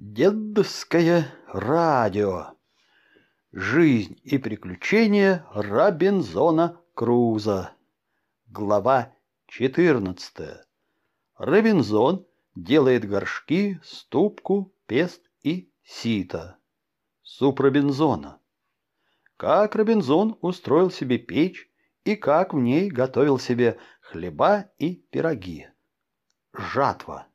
Дедовское радио. Жизнь и приключения Робинзона Круза. Глава 14. Робинзон делает горшки, ступку, пест и сито. Суп Робинзона. Как Робинзон устроил себе печь и как в ней готовил себе хлеба и пироги. Жатва.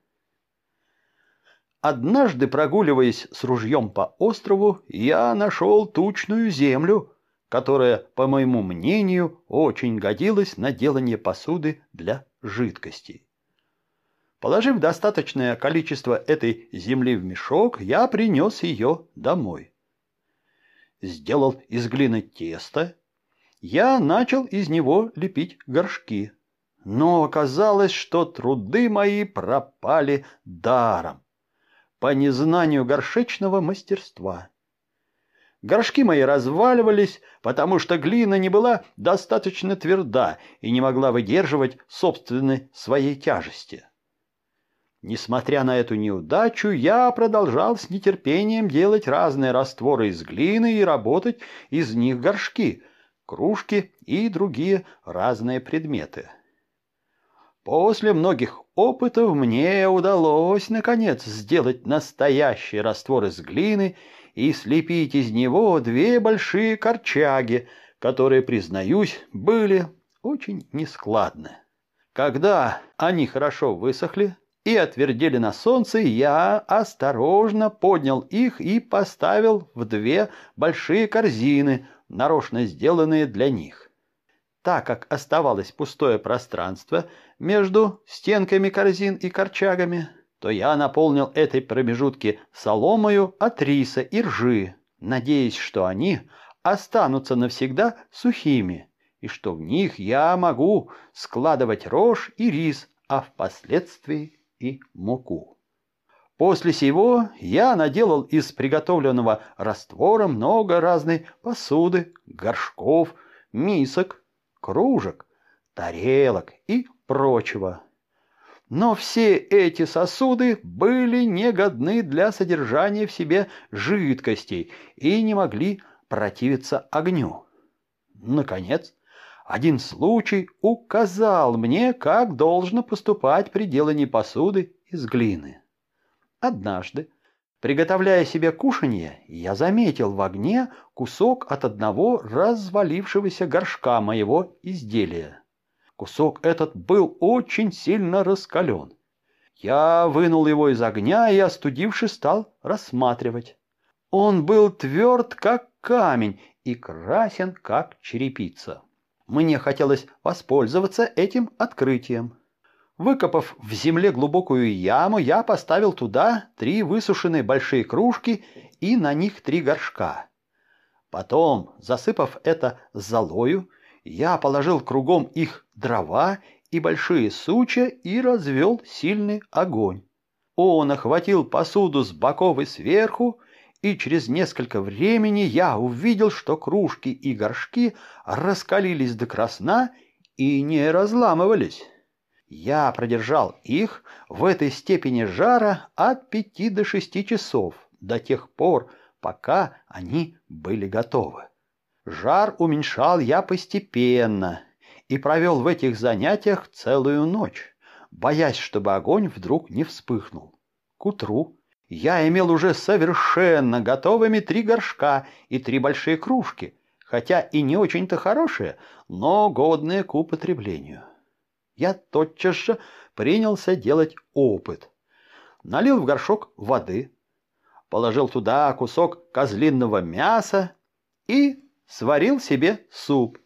Однажды, прогуливаясь с ружьем по острову, я нашел тучную землю, которая, по моему мнению, очень годилась на делание посуды для жидкостей. Положив достаточное количество этой земли в мешок, я принес ее домой. Сделал из глины тесто, я начал из него лепить горшки. Но оказалось, что труды мои пропали даром по незнанию горшечного мастерства. Горшки мои разваливались, потому что глина не была достаточно тверда и не могла выдерживать собственной своей тяжести. Несмотря на эту неудачу, я продолжал с нетерпением делать разные растворы из глины и работать из них горшки, кружки и другие разные предметы. После многих опытов мне удалось, наконец, сделать настоящий раствор из глины и слепить из него две большие корчаги, которые, признаюсь, были очень нескладны. Когда они хорошо высохли и отвердели на солнце, я осторожно поднял их и поставил в две большие корзины, нарочно сделанные для них. Так как оставалось пустое пространство между стенками корзин и корчагами, то я наполнил этой промежутки соломою от риса и ржи, надеясь, что они останутся навсегда сухими, и что в них я могу складывать рожь и рис, а впоследствии и муку. После сего я наделал из приготовленного раствора много разной посуды, горшков, мисок, кружек, тарелок и прочего. Но все эти сосуды были негодны для содержания в себе жидкостей и не могли противиться огню. Наконец, один случай указал мне, как должно поступать при делании посуды из глины. Однажды, Приготовляя себе кушанье, я заметил в огне кусок от одного развалившегося горшка моего изделия. Кусок этот был очень сильно раскален. Я вынул его из огня и, остудившись, стал рассматривать. Он был тверд, как камень, и красен, как черепица. Мне хотелось воспользоваться этим открытием. Выкопав в земле глубокую яму, я поставил туда три высушенные большие кружки и на них три горшка. Потом, засыпав это золою, я положил кругом их дрова и большие сучья и развел сильный огонь. Он охватил посуду с боков и сверху, и через несколько времени я увидел, что кружки и горшки раскалились до красна и не разламывались. Я продержал их в этой степени жара от пяти до шести часов, до тех пор, пока они были готовы. Жар уменьшал я постепенно и провел в этих занятиях целую ночь, боясь, чтобы огонь вдруг не вспыхнул. К утру я имел уже совершенно готовыми три горшка и три большие кружки, хотя и не очень-то хорошие, но годные к употреблению я тотчас же принялся делать опыт. Налил в горшок воды, положил туда кусок козлиного мяса и сварил себе суп.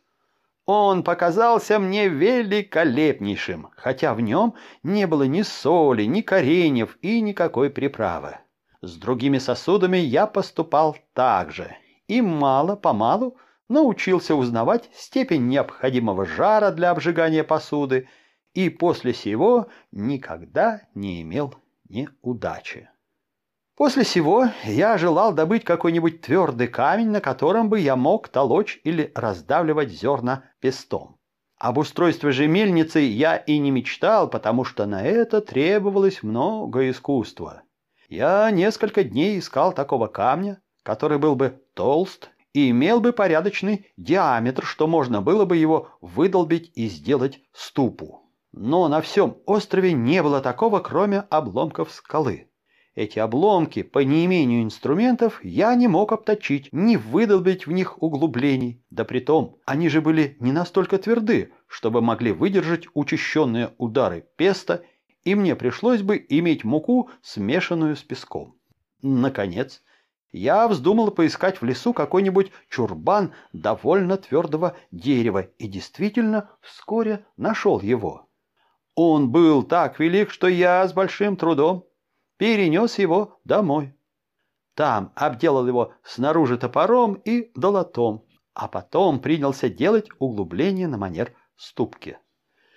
Он показался мне великолепнейшим, хотя в нем не было ни соли, ни кореньев и никакой приправы. С другими сосудами я поступал так же, и мало-помалу научился узнавать степень необходимого жара для обжигания посуды и после сего никогда не имел неудачи. После сего я желал добыть какой-нибудь твердый камень, на котором бы я мог толочь или раздавливать зерна пестом. Об устройстве же мельницы я и не мечтал, потому что на это требовалось много искусства. Я несколько дней искал такого камня, который был бы толст и имел бы порядочный диаметр, что можно было бы его выдолбить и сделать ступу. Но на всем острове не было такого, кроме обломков скалы. Эти обломки, по неимению инструментов, я не мог обточить, не выдолбить в них углублений. Да притом, они же были не настолько тверды, чтобы могли выдержать учащенные удары песта, и мне пришлось бы иметь муку, смешанную с песком. Наконец, я вздумал поискать в лесу какой-нибудь чурбан довольно твердого дерева и действительно вскоре нашел его. Он был так велик, что я с большим трудом перенес его домой. Там обделал его снаружи топором и долотом, а потом принялся делать углубление на манер ступки.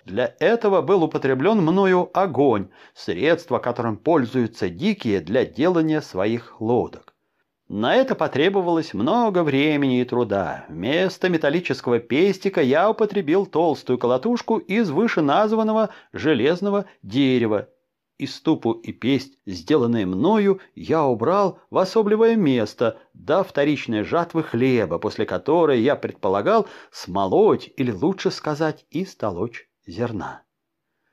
Для этого был употреблен мною огонь, средство, которым пользуются дикие для делания своих лодок. На это потребовалось много времени и труда. Вместо металлического пестика я употребил толстую колотушку из вышеназванного железного дерева и ступу и песть, сделанные мною, я убрал в особливое место до вторичной жатвы хлеба, после которой я предполагал смолоть, или лучше сказать, и столочь зерна.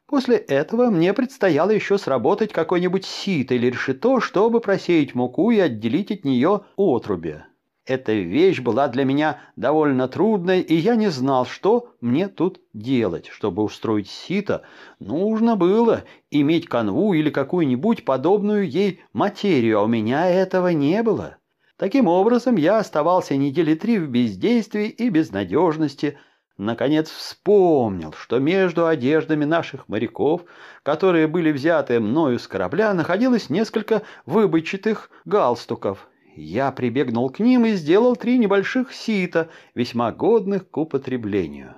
После этого мне предстояло еще сработать какой-нибудь сито или решето, чтобы просеять муку и отделить от нее отруби. Эта вещь была для меня довольно трудной, и я не знал, что мне тут делать. Чтобы устроить сито, нужно было иметь канву или какую-нибудь подобную ей материю, а у меня этого не было. Таким образом, я оставался недели три в бездействии и безнадежности. Наконец вспомнил, что между одеждами наших моряков, которые были взяты мною с корабля, находилось несколько выбычатых галстуков, я прибегнул к ним и сделал три небольших сита, весьма годных к употреблению.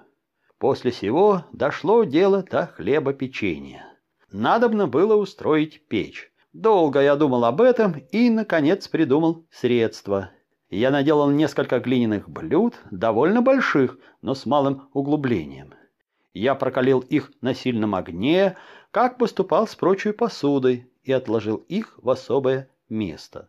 После сего дошло дело до хлебопечения. Надобно было устроить печь. Долго я думал об этом и, наконец, придумал средства. Я наделал несколько глиняных блюд, довольно больших, но с малым углублением. Я прокалил их на сильном огне, как поступал с прочей посудой, и отложил их в особое место.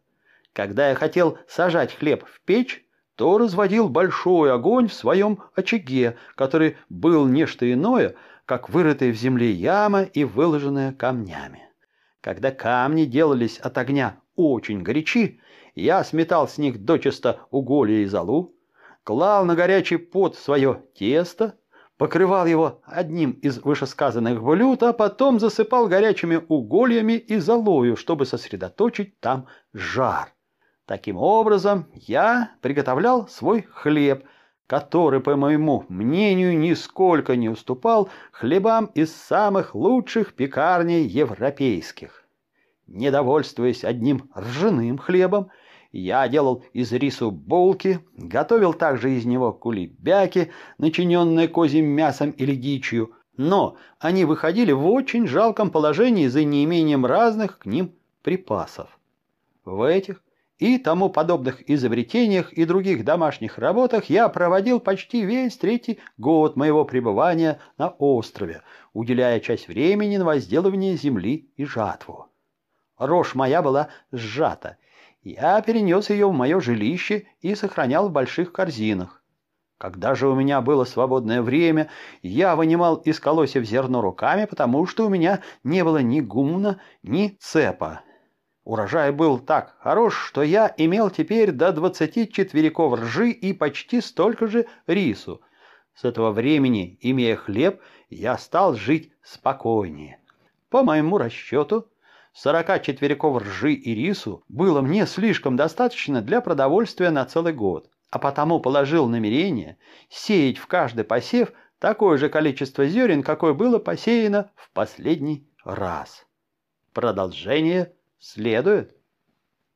Когда я хотел сажать хлеб в печь, то разводил большой огонь в своем очаге, который был нечто иное, как вырытая в земле яма и выложенная камнями. Когда камни делались от огня очень горячи, я сметал с них дочисто уголья и золу, клал на горячий пот свое тесто, покрывал его одним из вышесказанных блюд, а потом засыпал горячими угольями и золою, чтобы сосредоточить там жар. Таким образом, я приготовлял свой хлеб, который, по моему мнению, нисколько не уступал хлебам из самых лучших пекарней европейских. Недовольствуясь одним ржаным хлебом, я делал из рису булки, готовил также из него кулебяки, начиненные козьим мясом или дичью, но они выходили в очень жалком положении за неимением разных к ним припасов. В этих и тому подобных изобретениях и других домашних работах я проводил почти весь третий год моего пребывания на острове, уделяя часть времени на возделывание земли и жатву. Рожь моя была сжата. Я перенес ее в мое жилище и сохранял в больших корзинах. Когда же у меня было свободное время, я вынимал из колосьев зерно руками, потому что у меня не было ни гумна, ни цепа. Урожай был так хорош, что я имел теперь до двадцати четвериков ржи и почти столько же рису. С этого времени, имея хлеб, я стал жить спокойнее. По моему расчету, сорока четвериков ржи и рису было мне слишком достаточно для продовольствия на целый год, а потому положил намерение сеять в каждый посев такое же количество зерен, какое было посеяно в последний раз. Продолжение следует.